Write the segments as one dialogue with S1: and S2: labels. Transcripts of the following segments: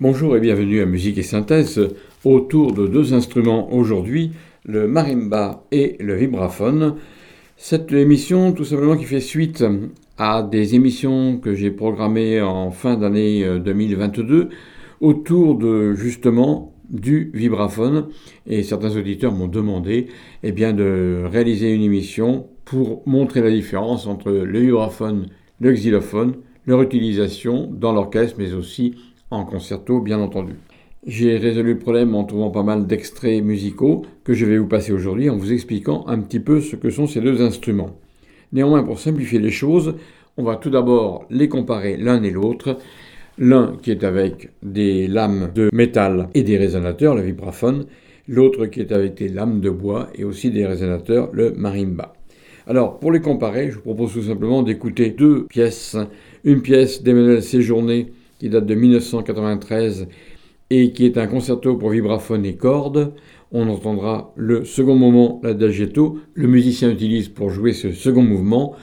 S1: Bonjour et bienvenue à Musique et Synthèse autour de deux instruments aujourd'hui, le marimba et le vibraphone. Cette émission tout simplement qui fait suite à des émissions que j'ai programmées en fin d'année 2022 autour de justement du vibraphone et certains auditeurs m'ont demandé eh bien, de réaliser une émission pour montrer la différence entre le vibraphone, le xylophone, leur utilisation dans l'orchestre mais aussi en concerto bien entendu. J'ai résolu le problème en trouvant pas mal d'extraits musicaux que je vais vous passer aujourd'hui en vous expliquant un petit peu ce que sont ces deux instruments. Néanmoins, pour simplifier les choses, on va tout d'abord les comparer l'un et l'autre. L'un qui est avec des lames de métal et des résonateurs, le vibraphone, l'autre qui est avec des lames de bois et aussi des résonateurs, le marimba. Alors, pour les comparer, je vous propose tout simplement d'écouter deux pièces. Une pièce d'Emmanuel Séjourné qui date de 1993 et qui est un concerto pour vibraphone et cordes. On entendra le second moment, l'adagietto. Le musicien utilise pour jouer ce second mouvement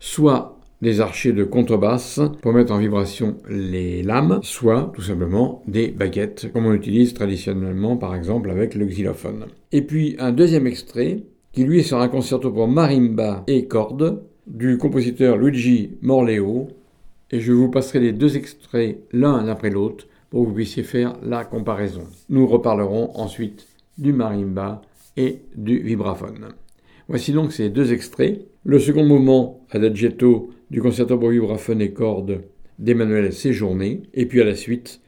S1: soit des archers de contrebasse pour mettre en vibration les lames, soit tout simplement des baguettes, comme on utilise traditionnellement par exemple avec le xylophone. Et puis un deuxième extrait, qui lui sera un concerto pour marimba et cordes, du compositeur Luigi Morleo, et je vous passerai les deux extraits l'un après l'autre pour que vous puissiez faire la comparaison. Nous reparlerons ensuite du marimba et du vibraphone. Voici donc ces deux extraits. Le second mouvement adagietto du concerto pour vibraphone et cordes d'Emmanuel Séjourné, et puis à la suite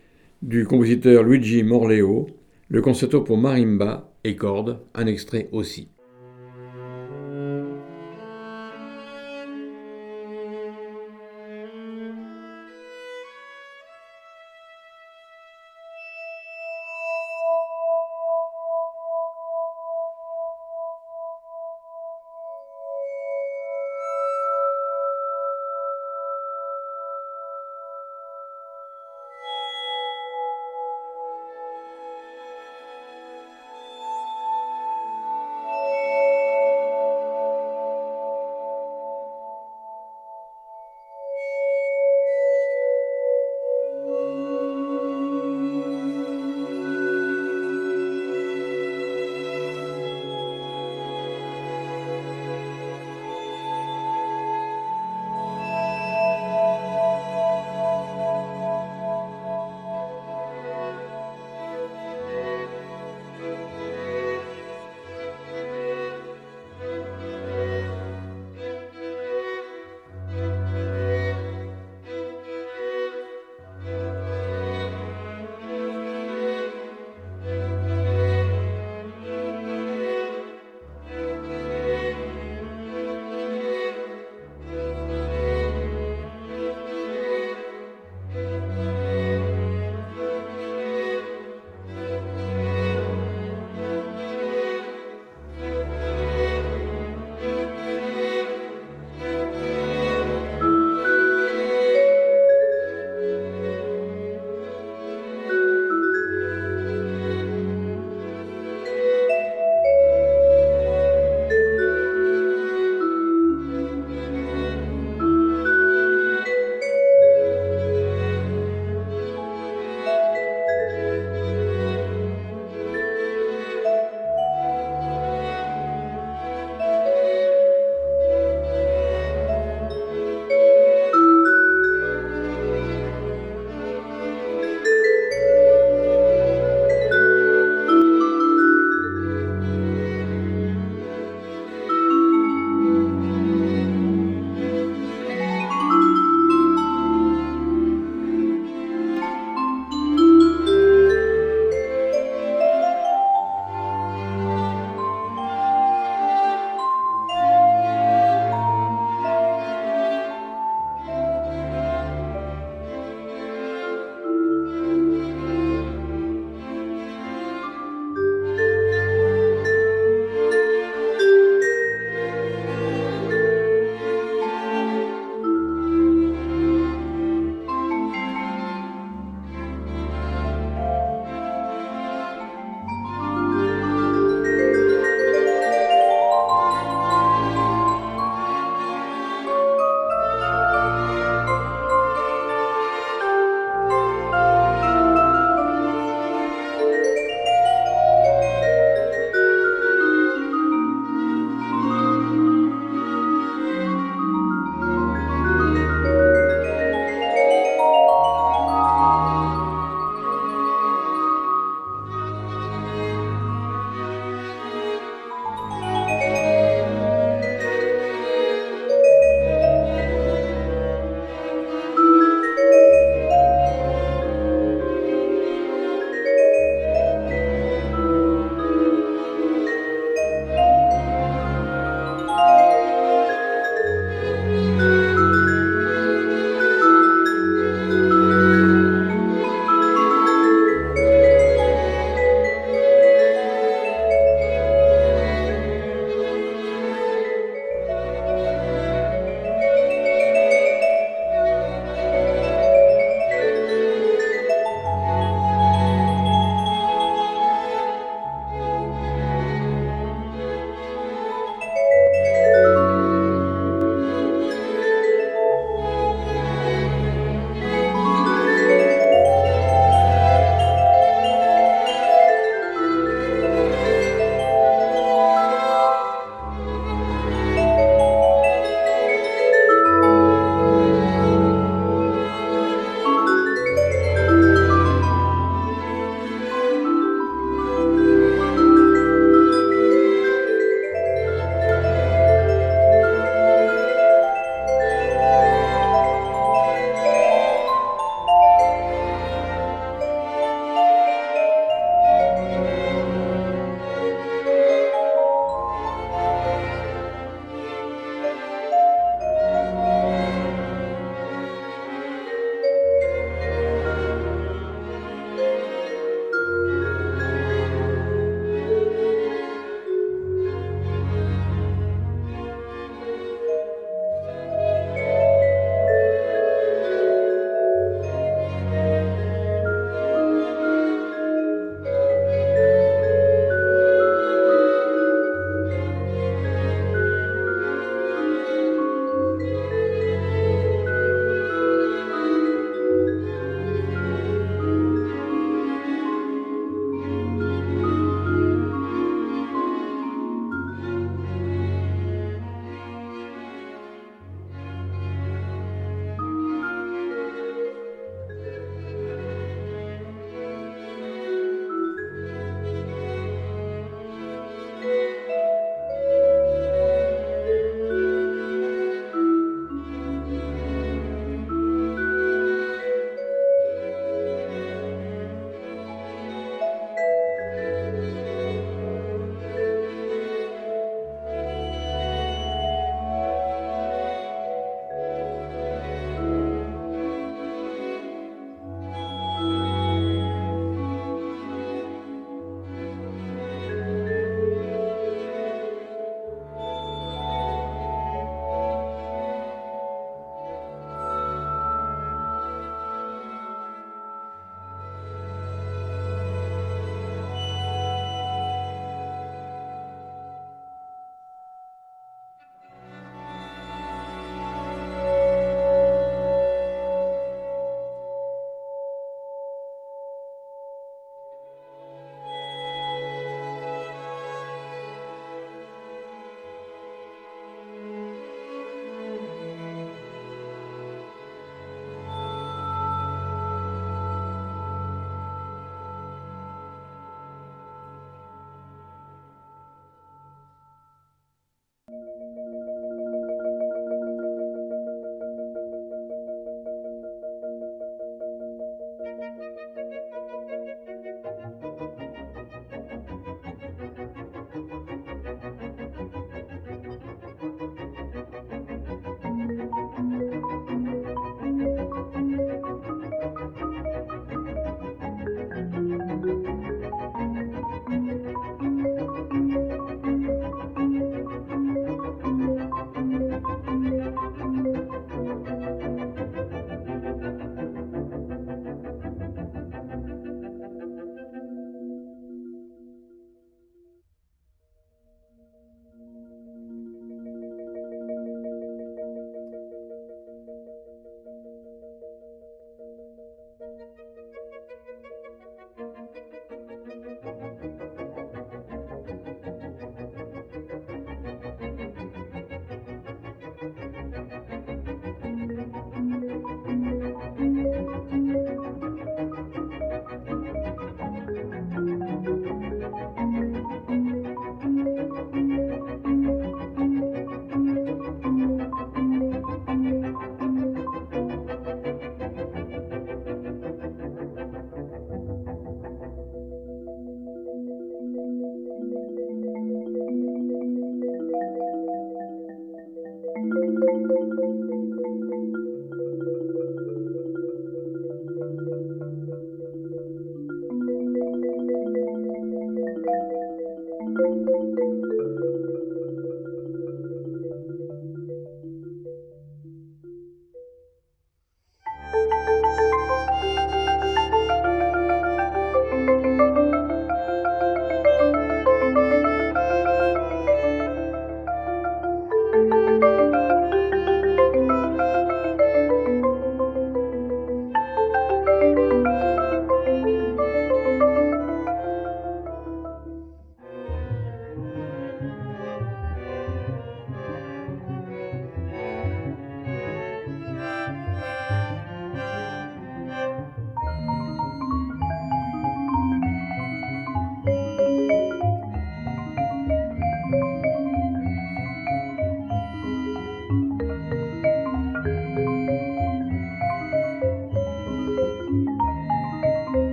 S1: du compositeur Luigi Morleo, le concerto pour marimba et cordes, un extrait aussi.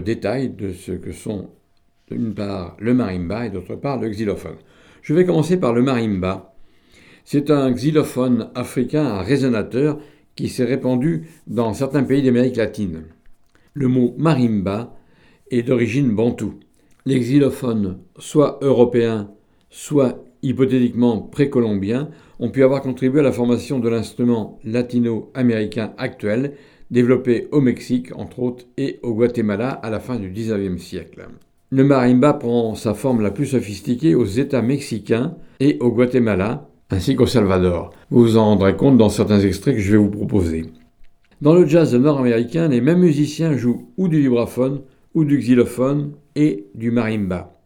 S1: Le détail de ce que sont d'une part le marimba et d'autre part le xylophone. Je vais commencer par le marimba. C'est un xylophone africain à résonateur qui s'est répandu dans certains pays d'Amérique latine. Le mot marimba est d'origine bantoue. Les xylophones, soit européens, soit hypothétiquement précolombiens, ont pu avoir contribué à la formation de l'instrument latino-américain actuel, développé au Mexique, entre autres, et au Guatemala à la fin du XIXe siècle. Le marimba prend sa forme la plus sophistiquée aux États mexicains et au Guatemala, ainsi qu'au Salvador. Vous vous en rendrez compte dans certains extraits que je vais vous proposer. Dans le jazz nord-américain, les mêmes musiciens jouent ou du vibraphone, ou du xylophone et du marimba.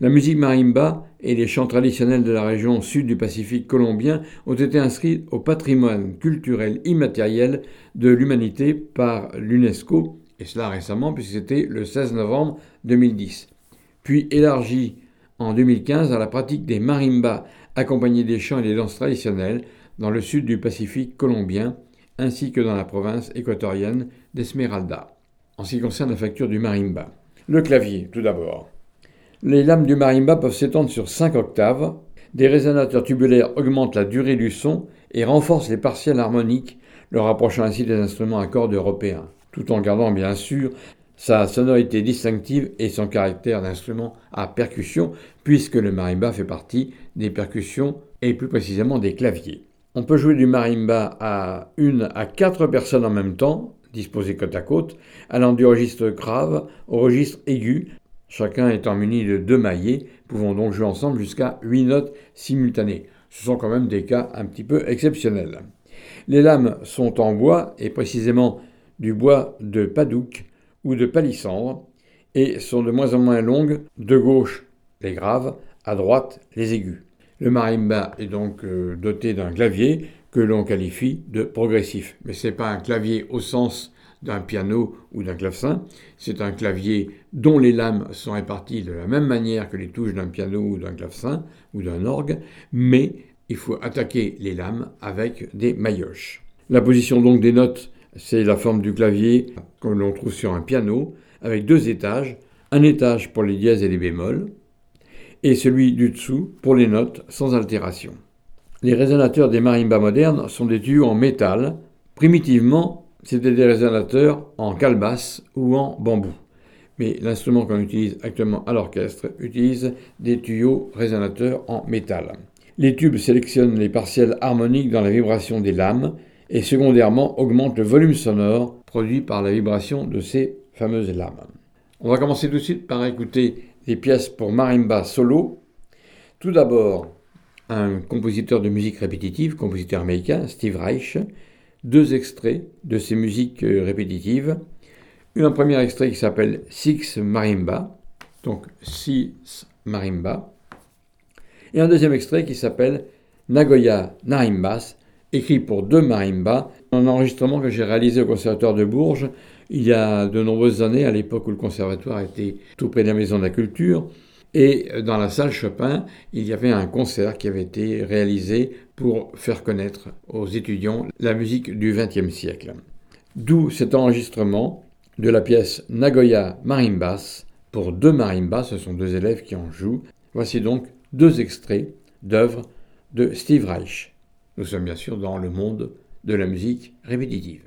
S1: La musique marimba et les chants traditionnels de la région sud du Pacifique colombien ont été inscrits au patrimoine culturel immatériel de l'humanité par l'UNESCO, et cela récemment puisque c'était le 16 novembre 2010, puis élargi en 2015 à la pratique des marimbas accompagnés des chants et des danses traditionnelles dans le sud du Pacifique colombien, ainsi que dans la province équatorienne d'Esmeralda. En ce qui concerne la facture du marimba. Le clavier, tout d'abord. Les lames du marimba peuvent s'étendre sur 5 octaves. Des résonateurs tubulaires augmentent la durée du son et renforcent les partiels harmoniques, le rapprochant ainsi des instruments à cordes européens, tout en gardant bien sûr sa sonorité distinctive et son caractère d'instrument à percussion, puisque le marimba fait partie des percussions et plus précisément des claviers. On peut jouer du marimba à une à quatre personnes en même temps, disposées côte à côte, allant du registre grave au registre aigu, chacun étant muni de deux maillets, pouvant donc jouer ensemble jusqu'à huit notes simultanées. Ce sont quand même des cas un petit peu exceptionnels. Les lames sont en bois, et précisément du bois de padouk, ou de palissandre et sont de moins en moins longues, de gauche les graves, à droite les aigus. Le marimba est donc euh, doté d'un clavier que l'on qualifie de progressif. Mais ce n'est pas un clavier au sens d'un piano ou d'un clavecin, c'est un clavier dont les lames sont réparties de la même manière que les touches d'un piano ou d'un clavecin ou d'un orgue, mais il faut attaquer les lames avec des maillotches. La position donc des notes c'est la forme du clavier que l'on trouve sur un piano, avec deux étages, un étage pour les dièses et les bémols, et celui du dessous pour les notes sans altération. Les résonateurs des marimbas modernes sont des tuyaux en métal. Primitivement, c'était des résonateurs en calebasse ou en bambou. Mais l'instrument qu'on utilise actuellement à l'orchestre utilise des tuyaux résonateurs en métal. Les tubes sélectionnent les partiels harmoniques dans la vibration des lames et secondairement augmente le volume sonore produit par la vibration de ces fameuses lames. On va commencer tout de suite par écouter les pièces pour marimba solo. Tout d'abord, un compositeur de musique répétitive, compositeur américain, Steve Reich, deux extraits de ses musiques répétitives. Un premier extrait qui s'appelle Six Marimba, donc Six Marimba, et un deuxième extrait qui s'appelle Nagoya Narimbas, écrit pour deux marimbas, un enregistrement que j'ai réalisé au Conservatoire de Bourges il y a de nombreuses années, à l'époque où le conservatoire était tout près de la Maison de la Culture. Et dans la salle Chopin, il y avait un concert qui avait été réalisé pour faire connaître aux étudiants la musique du XXe siècle. D'où cet enregistrement de la pièce Nagoya Marimbas pour deux marimbas, ce sont deux élèves qui en jouent. Voici donc deux extraits d'œuvres de Steve Reich. Nous sommes bien sûr dans le monde de la musique répétitive.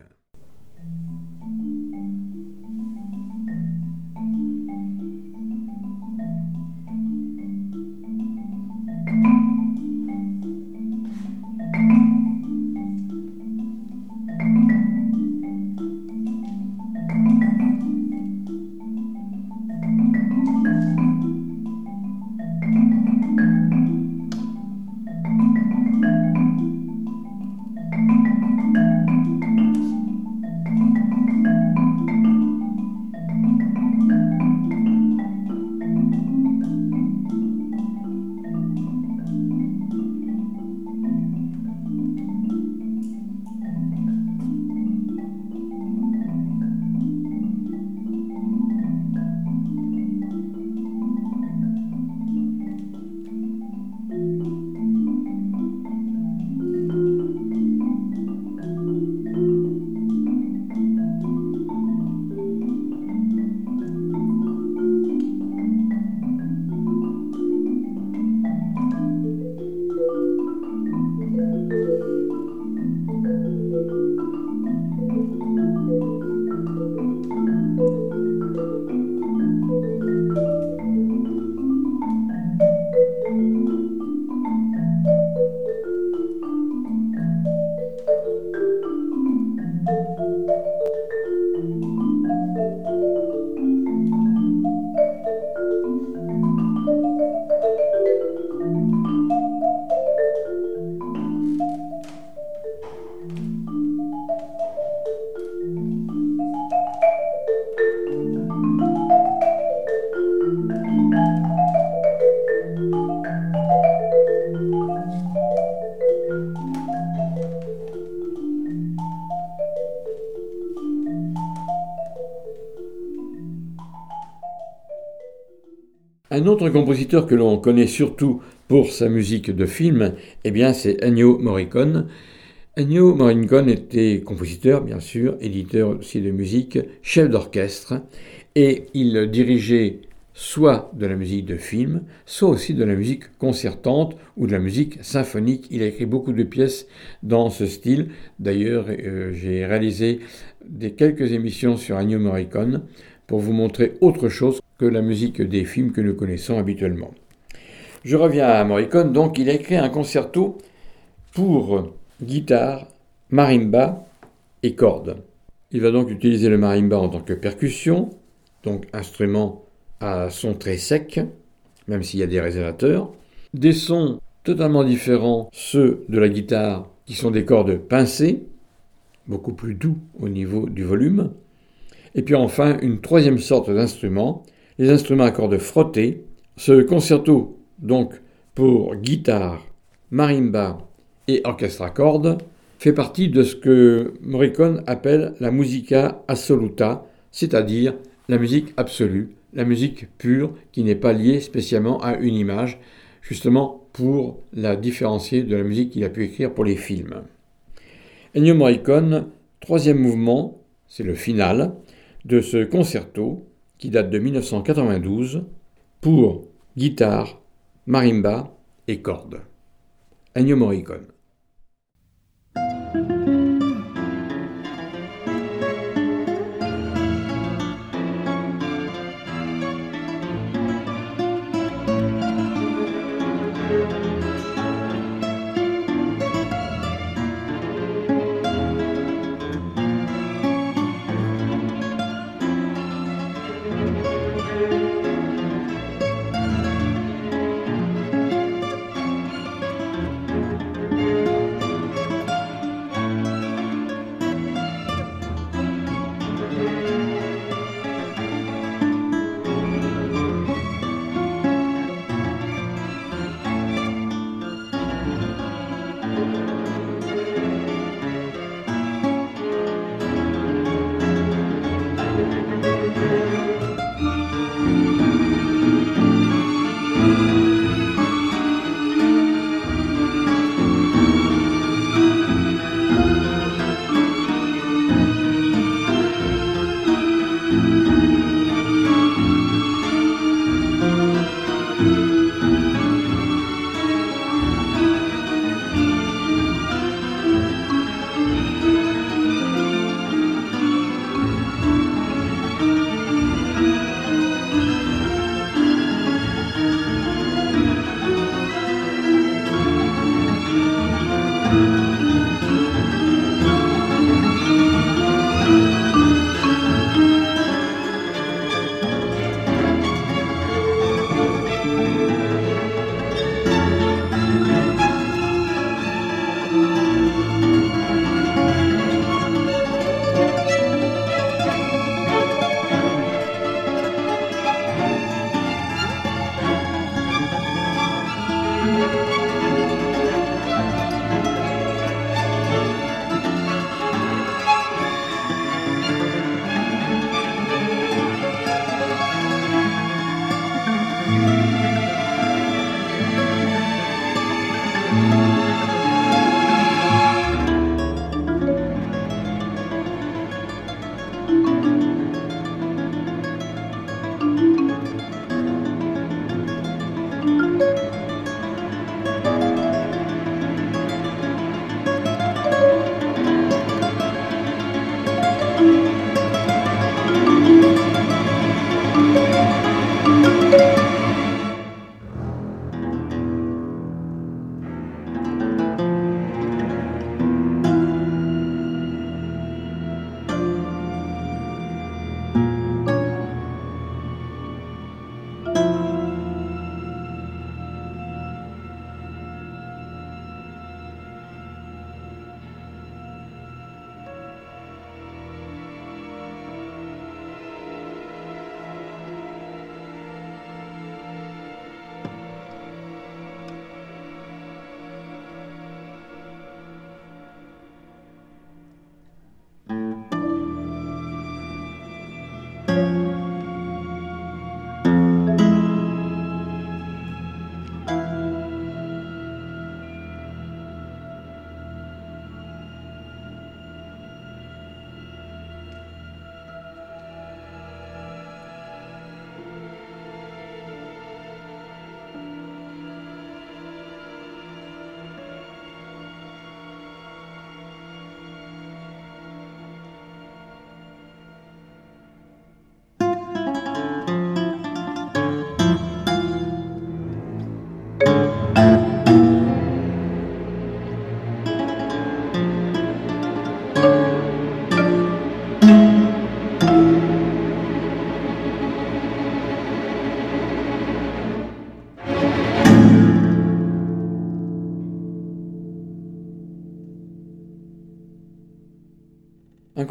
S1: Compositeur que l'on connaît surtout pour sa musique de film, eh bien c'est Ennio Morricone. Ennio Morricone était compositeur, bien sûr, éditeur aussi de musique, chef d'orchestre, et il dirigeait soit de la musique de film, soit aussi de la musique concertante ou de la musique symphonique. Il a écrit beaucoup de pièces dans ce style. D'ailleurs, euh, j'ai réalisé des quelques émissions sur Ennio Morricone vous montrer autre chose que la musique des films que nous connaissons habituellement. Je reviens à Morricone, donc il a écrit un concerto pour guitare, marimba et cordes. Il va donc utiliser le marimba en tant que percussion, donc instrument à son très sec, même s'il y a des résonateurs. Des sons totalement différents, ceux de la guitare, qui sont des cordes pincées, beaucoup plus doux au niveau du volume. Et puis enfin, une troisième sorte d'instrument, les instruments à cordes frottées. Ce concerto, donc pour guitare, marimba et orchestre à cordes, fait partie de ce que Morricone appelle la musica assoluta, c'est-à-dire la musique absolue, la musique pure qui n'est pas liée spécialement à une image, justement pour la différencier de la musique qu'il a pu écrire pour les films. Ennio Morricone, troisième mouvement, c'est le final de ce concerto qui date de 1992 pour guitare, marimba et cordes. Ennio Morricone.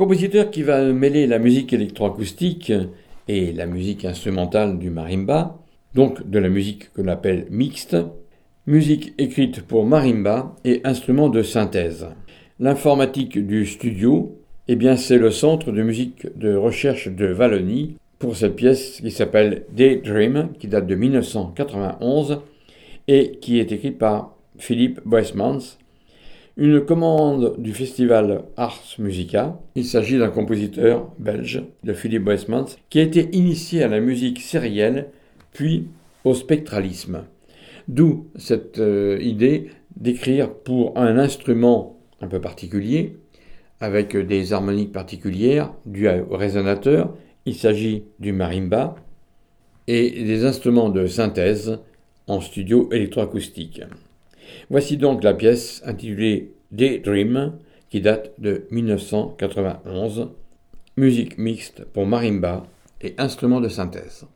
S1: Compositeur qui va mêler la musique électroacoustique et la musique instrumentale du marimba, donc de la musique que l'on appelle mixte, musique écrite pour marimba et instruments de synthèse. L'informatique du studio, eh bien c'est le centre de musique de recherche de Wallonie pour cette pièce qui s'appelle Daydream, qui date de 1991 et qui est écrite par Philippe Weissmans. Une commande du festival Ars Musica. Il s'agit d'un compositeur belge, de Philippe Weissmans, qui a été initié à la musique sérielle, puis au spectralisme. D'où cette euh, idée d'écrire pour un instrument un peu particulier, avec des harmoniques particulières dues au résonateur. Il s'agit du marimba et des instruments de synthèse en studio électroacoustique. Voici donc la pièce intitulée Daydream qui date de 1991, musique mixte pour marimba et instruments de synthèse.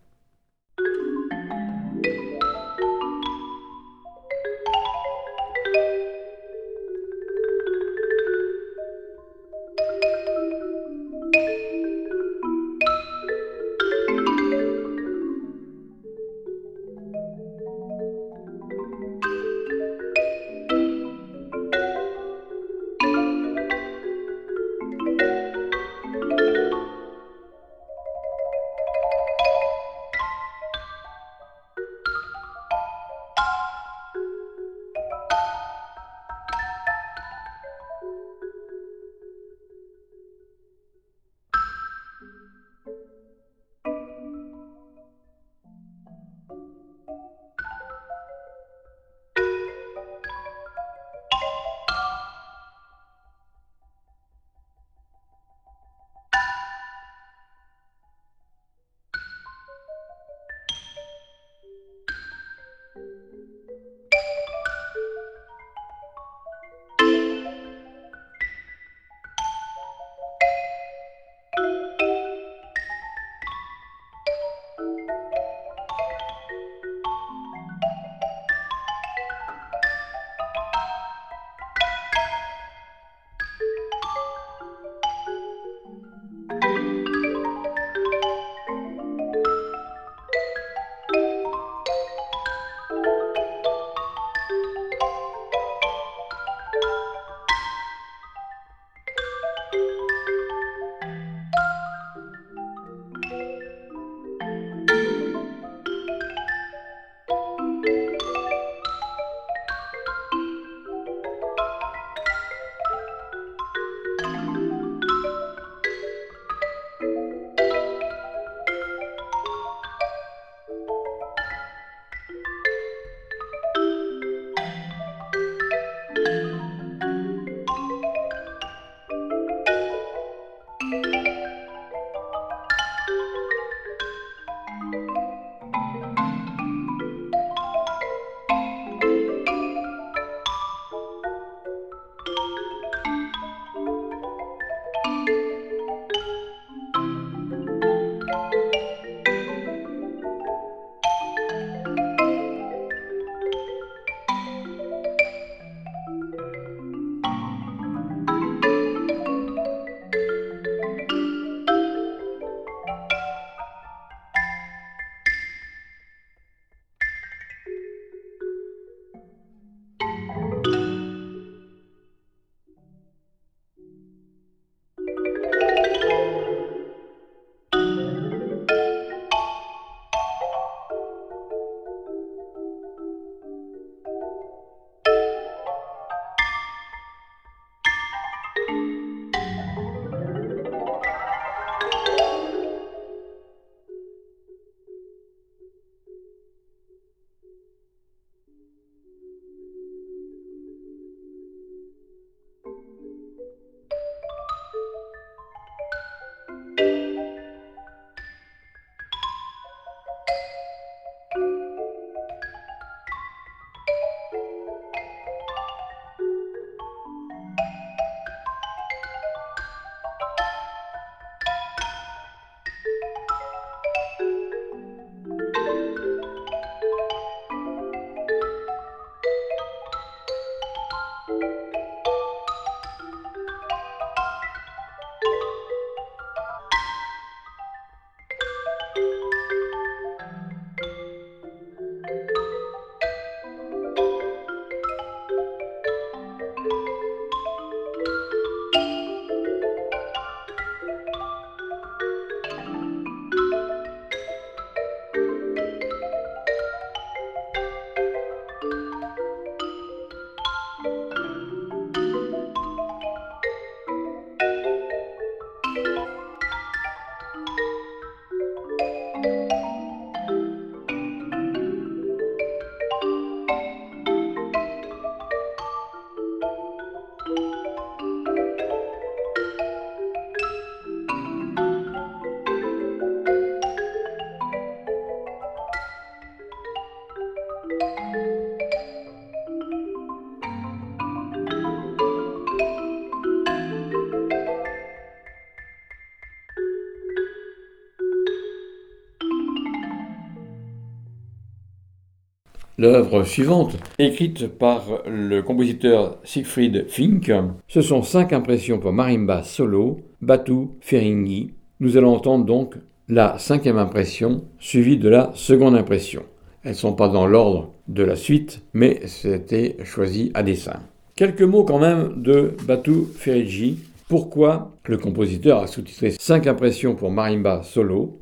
S1: L'œuvre suivante, écrite par le compositeur Siegfried Fink, ce sont cinq impressions pour marimba solo, Batu Feringhi. Nous allons entendre donc la cinquième impression suivie de la seconde impression. Elles ne sont pas dans l'ordre de la suite, mais c'était choisi à dessein. Quelques mots quand même de Batu Feringhi. Pourquoi le compositeur a sous-titré cinq impressions pour marimba solo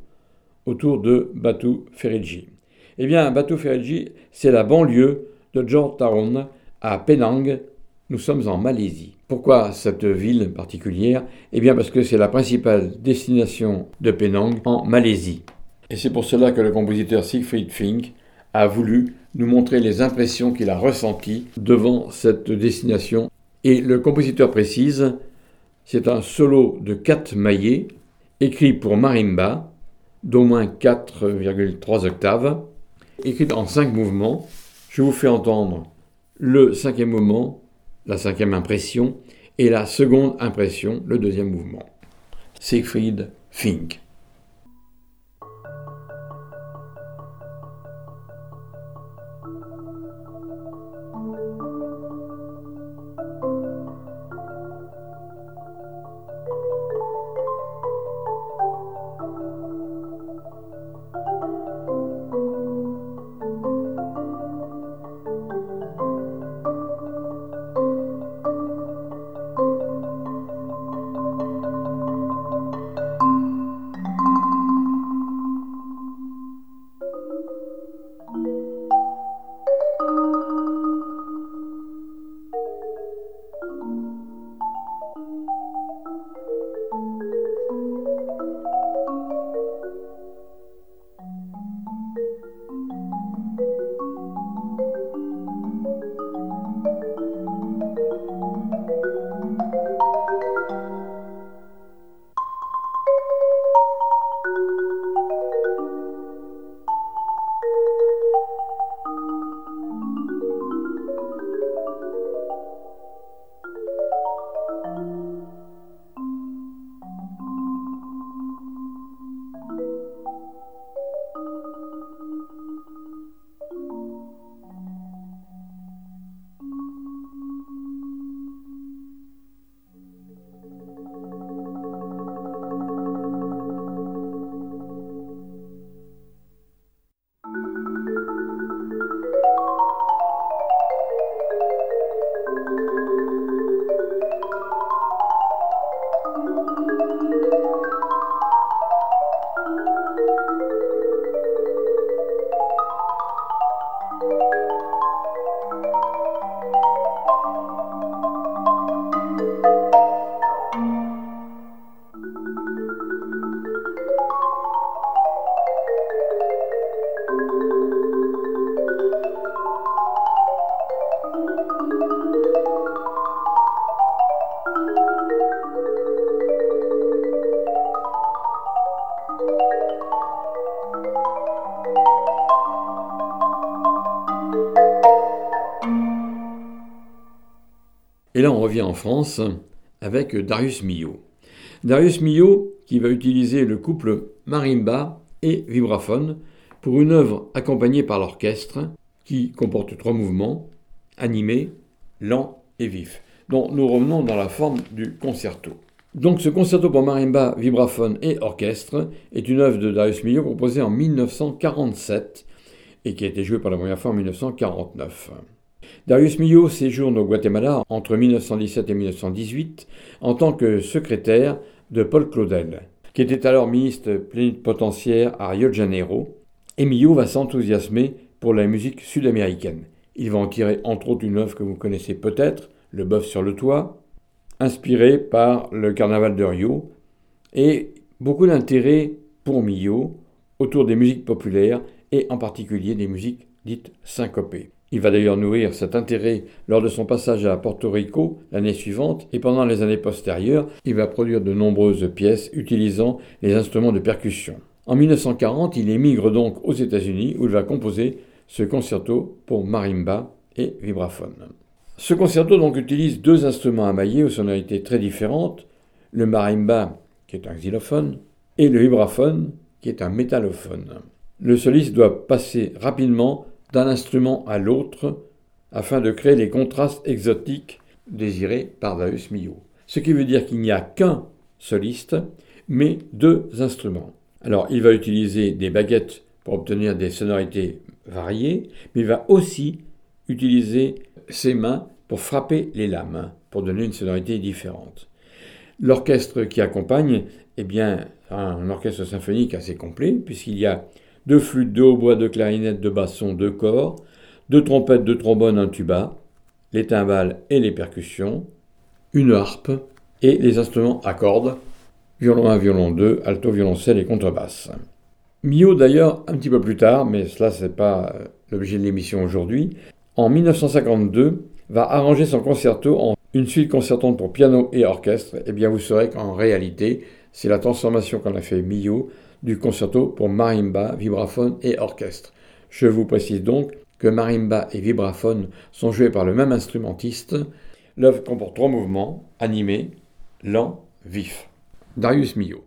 S1: autour de Batu Feringhi? Eh bien, Batu Feriji, c'est la banlieue de Georgetown, à Penang. Nous sommes en Malaisie. Pourquoi cette ville particulière? Eh bien, parce que c'est la principale destination de Penang en Malaisie. Et c'est pour cela que le compositeur Siegfried Fink a voulu nous montrer les impressions qu'il a ressenties devant cette destination. Et le compositeur précise, c'est un solo de 4 maillets, écrit pour marimba, d'au moins 4,3 octaves, écrite en cinq mouvements. Je vous fais entendre le cinquième mouvement, la cinquième impression, et la seconde impression, le deuxième mouvement. Siegfried Fink. En France avec Darius Milhaud. Darius Milhaud qui va utiliser le couple marimba et vibraphone pour une œuvre accompagnée par l'orchestre qui comporte trois mouvements, animés, lents et vifs, dont nous revenons dans la forme du concerto. Donc ce concerto pour marimba, vibraphone et orchestre est une œuvre de Darius Milhaud composée en 1947 et qui a été jouée pour la première fois en 1949. Darius Milhaud séjourne au Guatemala entre 1917 et 1918 en tant que secrétaire de Paul Claudel, qui était alors ministre plénipotentiaire à Rio de Janeiro, et Milhaud va s'enthousiasmer pour la musique sud-américaine. Il va en tirer entre autres une œuvre que vous connaissez peut-être, Le bœuf sur le toit, inspiré par le carnaval de Rio, et beaucoup d'intérêt pour Milhaud autour des musiques populaires et en particulier des musiques dites syncopées. Il va d'ailleurs nourrir cet intérêt lors de son passage à Porto Rico l'année suivante et pendant les années postérieures, il va produire de nombreuses pièces utilisant les instruments de percussion. En 1940, il émigre donc aux États-Unis où il va composer ce concerto pour marimba et vibraphone. Ce concerto donc utilise deux instruments à mailler aux sonorités très différentes, le marimba qui est un xylophone et le vibraphone qui est un métallophone. Le soliste doit passer rapidement d'un instrument à l'autre afin de créer les contrastes exotiques désirés par Darius Milhaud. Ce qui veut dire qu'il n'y a qu'un soliste, mais deux instruments. Alors, il va utiliser des baguettes pour obtenir des sonorités variées, mais il va aussi utiliser ses mains pour frapper les lames, pour donner une sonorité différente. L'orchestre qui accompagne, eh bien, un orchestre symphonique assez complet, puisqu'il y a deux flûtes, deux hautbois, deux clarinettes, deux bassons, deux corps, deux trompettes, deux trombones, un tuba, les timbales et les percussions, une harpe et les instruments à cordes, violon 1, violon 2, alto, violoncelle et contrebasse. Mio d'ailleurs un petit peu plus tard, mais cela c'est pas euh, l'objet de l'émission aujourd'hui, en 1952 va arranger son concerto en une suite concertante pour piano et orchestre, et eh bien vous saurez qu'en réalité c'est la transformation qu'en a fait Mio du concerto pour marimba, vibraphone et orchestre. Je vous précise donc que marimba et vibraphone sont joués par le même instrumentiste. L'œuvre comporte trois mouvements, animés, lents, vifs. Darius Milhaud.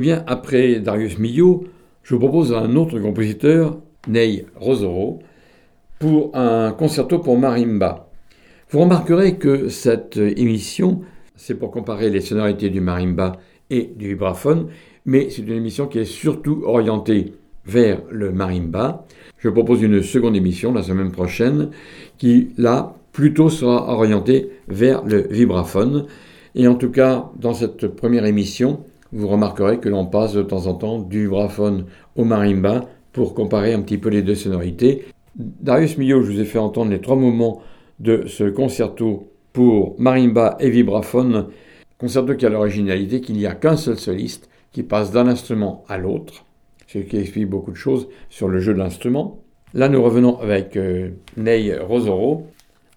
S1: Eh bien, après Darius Milhaud, je vous propose un autre compositeur, Ney Rosoro, pour un concerto pour marimba. Vous remarquerez que cette émission, c'est pour comparer les sonorités du marimba et du vibraphone, mais c'est une émission qui est surtout orientée vers le marimba. Je propose une seconde émission la semaine prochaine qui, là, plutôt sera orientée vers le vibraphone. Et en tout cas, dans cette première émission, vous remarquerez que l'on passe de temps en temps du vibraphone au marimba pour comparer un petit peu les deux sonorités. Darius Milhaud, je vous ai fait entendre les trois moments de ce concerto pour marimba et vibraphone, concerto qui a l'originalité qu'il n'y a qu'un seul soliste qui passe d'un instrument à l'autre, ce qui explique beaucoup de choses sur le jeu de l'instrument. Là, nous revenons avec euh, Ney Rosoro,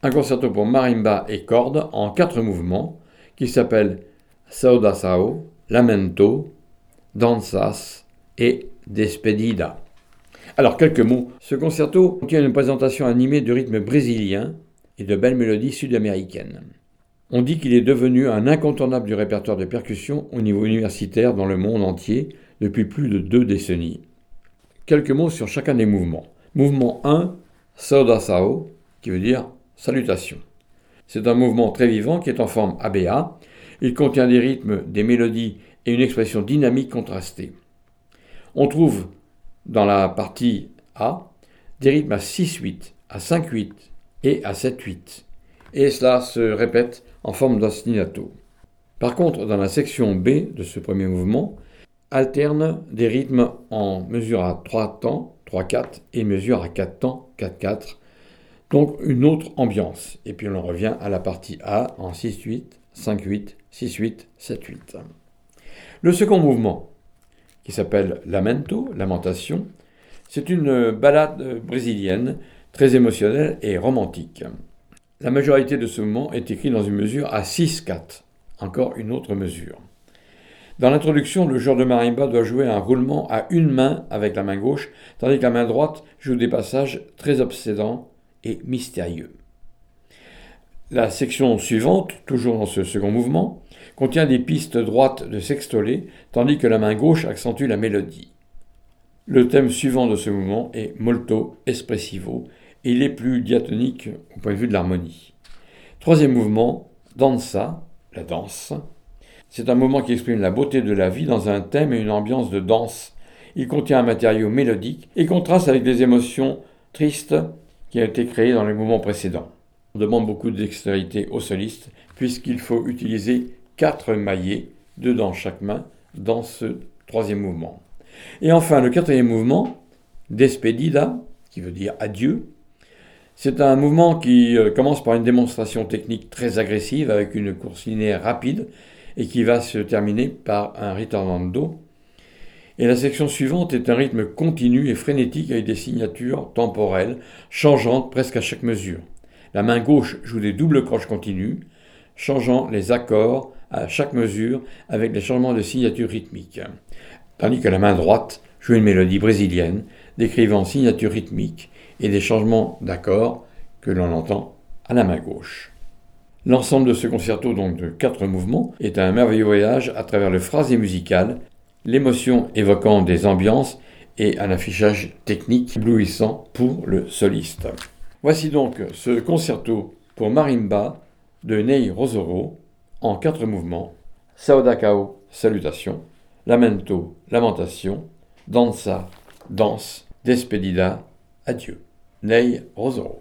S1: un concerto pour marimba et cordes en quatre mouvements qui s'appelle Sao da Sao, lamento, danzas et despedida. Alors, quelques mots. Ce concerto contient une présentation animée de rythme brésilien et de belles mélodies sud-américaines. On dit qu'il est devenu un incontournable du répertoire de percussion au niveau universitaire dans le monde entier depuis plus de deux décennies. Quelques mots sur chacun des mouvements. Mouvement 1, Saudasao, qui veut dire salutation. C'est un mouvement très vivant qui est en forme ABA. Il contient des rythmes, des mélodies et une expression dynamique contrastée. On trouve dans la partie A des rythmes à 6-8, à 5-8 et à 7-8. Et cela se répète en forme d'ostinato. Par contre, dans la section B de ce premier mouvement, alterne des rythmes en mesure à 3 temps, 3-4 et mesure à 4 temps, 4-4. Donc une autre ambiance. Et puis on revient à la partie A en 6-8, 5-8, 6-8, 7-8. Le second mouvement, qui s'appelle Lamento, Lamentation, c'est une ballade brésilienne très émotionnelle et romantique. La majorité de ce mouvement est écrit dans une mesure à 6-4, encore une autre mesure. Dans l'introduction, le joueur de marimba doit jouer un roulement à une main avec la main gauche, tandis que la main droite joue des passages très obsédants et mystérieux. La section suivante, toujours dans ce second mouvement, contient des pistes droites de sextolé, tandis que la main gauche accentue la mélodie. Le thème suivant de ce mouvement est molto espressivo, et il est plus diatonique au point de vue de l'harmonie. Troisième mouvement, dansa, la danse. C'est un mouvement qui exprime la beauté de la vie dans un thème et une ambiance de danse. Il contient un matériau mélodique et contraste avec des émotions tristes qui ont été créées dans les mouvements précédents. On demande beaucoup de dextérité au soliste puisqu'il faut utiliser quatre maillets, deux dans chaque main, dans ce troisième mouvement. Et enfin, le quatrième mouvement, Despedida, qui veut dire adieu, c'est un mouvement qui euh, commence par une démonstration technique très agressive avec une course linéaire rapide et qui va se terminer par un ritornando. Et la section suivante est un rythme continu et frénétique avec des signatures temporelles changeantes presque à chaque mesure. La main gauche joue des doubles croches continues, changeant les accords à chaque mesure avec des changements de signature rythmique. Tandis que la main droite joue une mélodie brésilienne décrivant signature rythmique et des changements d'accords que l'on entend à la main gauche. L'ensemble de ce concerto, donc de quatre mouvements, est un merveilleux voyage à travers le phrasé musical, l'émotion évoquant des ambiances et un affichage technique éblouissant pour le soliste. Voici donc ce concerto pour marimba de Ney Rosoro en quatre mouvements Saudakao, salutation, Lamento, lamentation, Danza, danse, Despedida, adieu. Ney Rosero.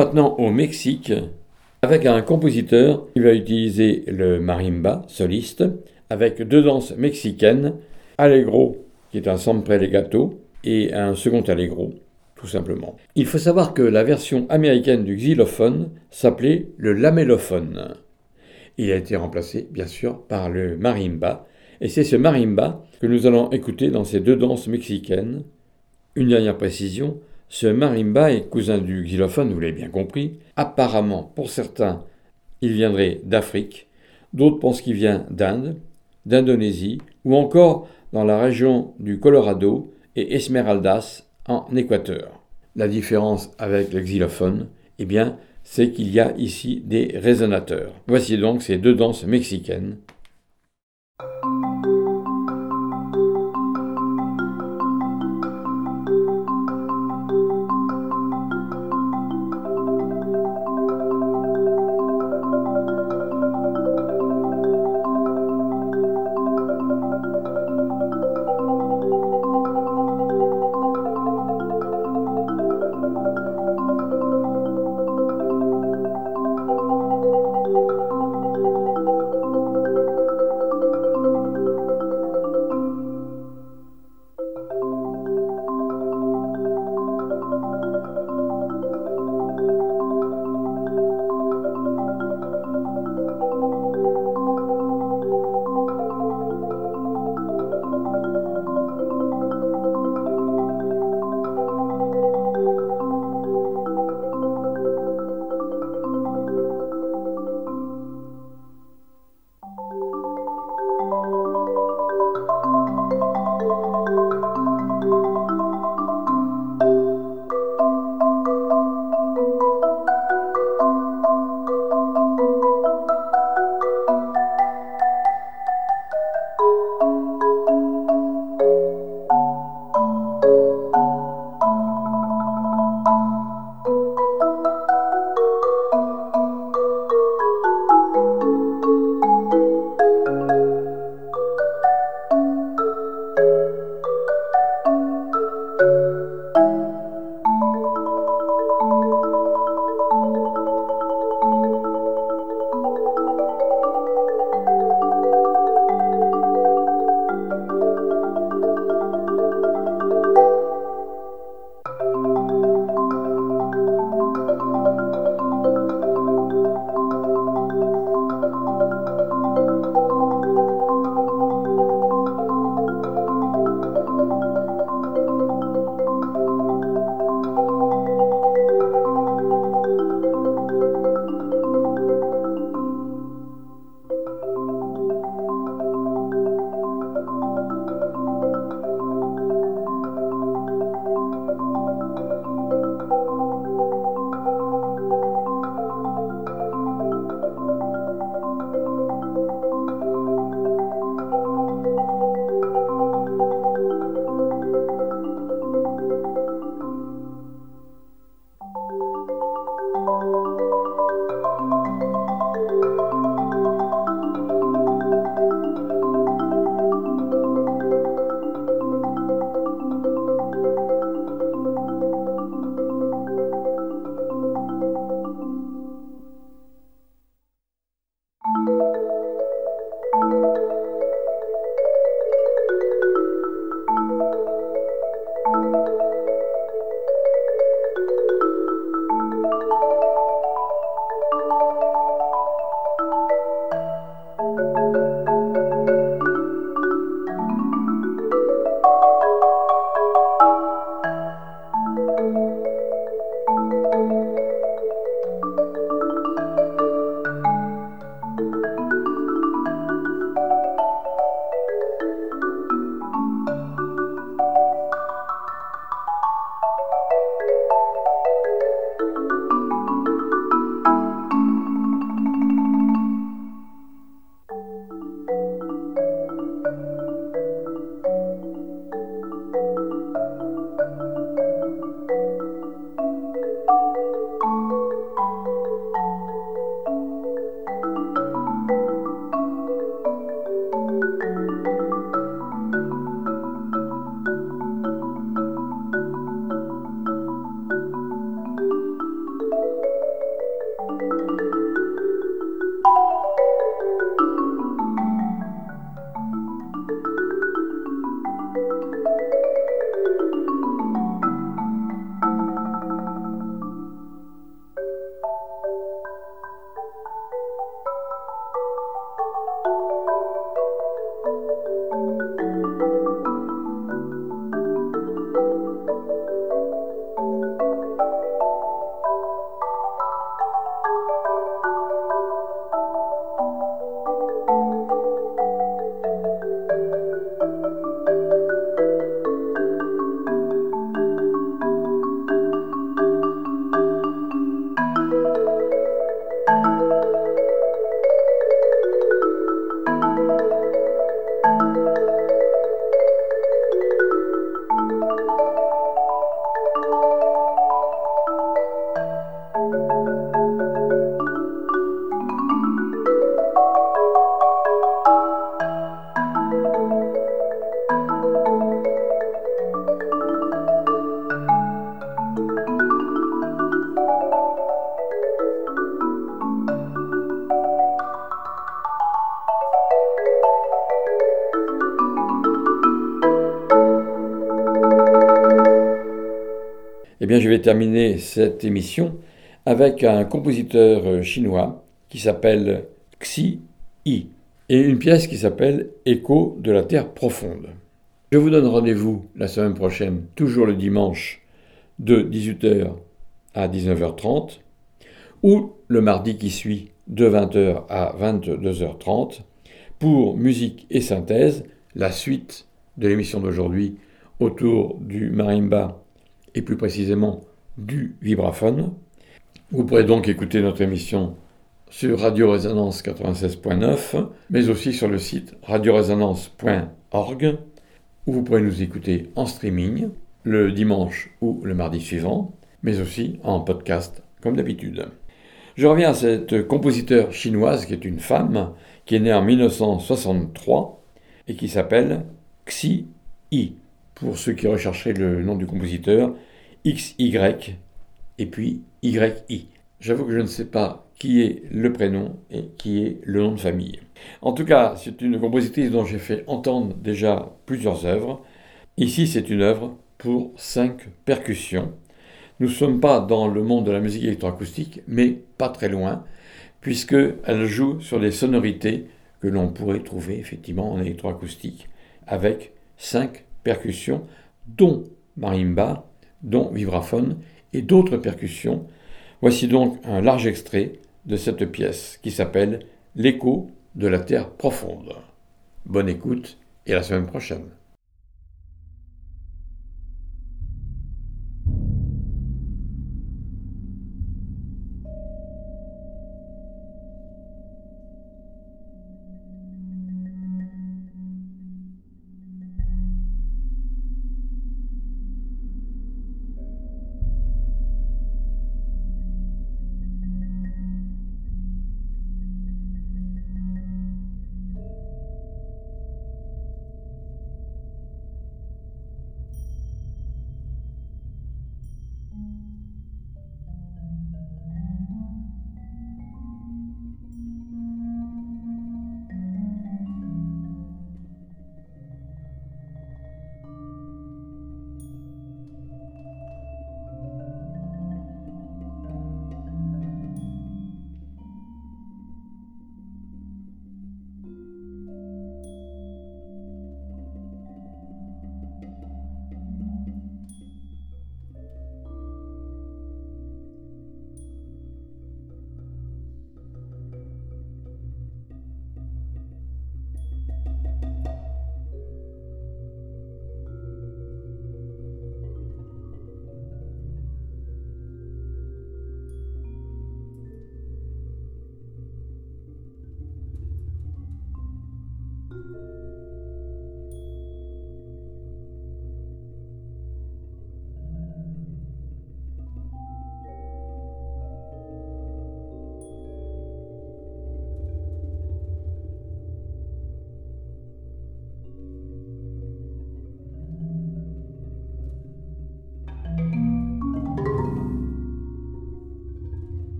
S1: Maintenant au Mexique avec un compositeur qui va utiliser le marimba soliste avec deux danses mexicaines, allegro qui est un sempre legato et un second allegro tout simplement. Il faut savoir que la version américaine du xylophone s'appelait le lamellophone. Il a été remplacé bien sûr par le marimba et c'est ce marimba que nous allons écouter dans ces deux danses mexicaines. Une dernière précision, ce marimba est cousin du xylophone, vous l'avez bien compris. Apparemment, pour certains, il viendrait d'Afrique, d'autres pensent qu'il vient d'Inde, d'Indonésie, ou encore dans la région du Colorado et Esmeraldas en Équateur. La différence avec le xylophone, eh bien, c'est qu'il y a ici des résonateurs. Voici donc ces deux danses mexicaines je vais terminer cette émission avec un compositeur chinois qui s'appelle Xi Yi et une pièce qui s'appelle Écho de la Terre profonde. Je vous donne rendez-vous la semaine prochaine, toujours le dimanche, de 18h à 19h30, ou le mardi qui suit, de 20h à 22h30, pour musique et synthèse, la suite de l'émission d'aujourd'hui autour du marimba et plus précisément du vibraphone. Vous pourrez donc écouter notre émission sur Radio Résonance 96.9, mais aussi sur le site radioresonance.org, où vous pourrez nous écouter en streaming le dimanche ou le mardi suivant, mais aussi en podcast comme d'habitude. Je reviens à cette compositeur chinoise qui est une femme, qui est née en 1963 et qui s'appelle Xi Yi. Pour ceux qui rechercheraient le nom du compositeur, XY et puis YI. J'avoue que je ne sais pas qui est le prénom et qui est le nom de famille. En tout cas, c'est une compositrice dont j'ai fait entendre déjà plusieurs œuvres. Ici, c'est une œuvre pour cinq percussions. Nous ne sommes pas dans le monde de la musique électroacoustique, mais pas très loin, puisqu'elle joue sur des sonorités que l'on pourrait trouver effectivement en électroacoustique, avec cinq percussions, dont marimba, dont vibraphone et d'autres percussions. Voici donc un large extrait de cette pièce qui s'appelle L'écho de la Terre profonde. Bonne écoute et à la semaine prochaine.